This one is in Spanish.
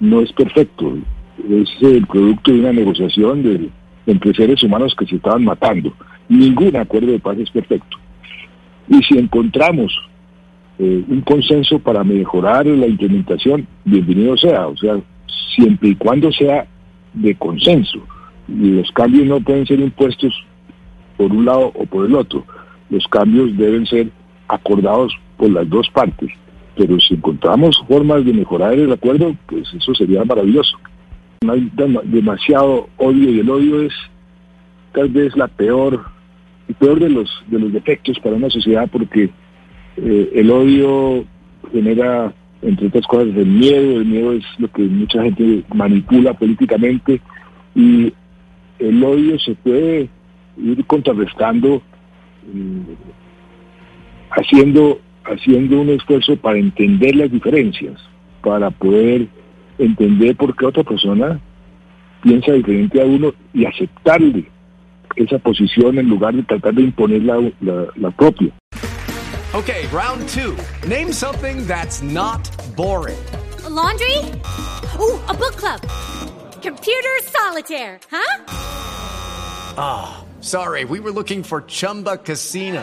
no es perfecto. Es el producto de una negociación de, entre seres humanos que se estaban matando. Ningún acuerdo de paz es perfecto. Y si encontramos eh, un consenso para mejorar la implementación, bienvenido sea. O sea, siempre y cuando sea de consenso. Los cambios no pueden ser impuestos por un lado o por el otro. Los cambios deben ser acordados por las dos partes. Pero si encontramos formas de mejorar el acuerdo, pues eso sería maravilloso. No hay dem- demasiado odio y el odio es tal vez la peor, el peor de los de los defectos para una sociedad porque eh, el odio genera entre otras cosas el miedo, el miedo es lo que mucha gente manipula políticamente y el odio se puede ir contrarrestando mm, haciendo haciendo un esfuerzo para entender las diferencias, para poder entender por qué otra persona piensa diferente a uno y aceptarle esa posición en lugar de tratar de imponer la, la, la propia. Okay, round two. Name something that's not boring. A laundry? Ooh, a book club. Computer solitaire, huh? Sorry, we were looking for Chumba Casino.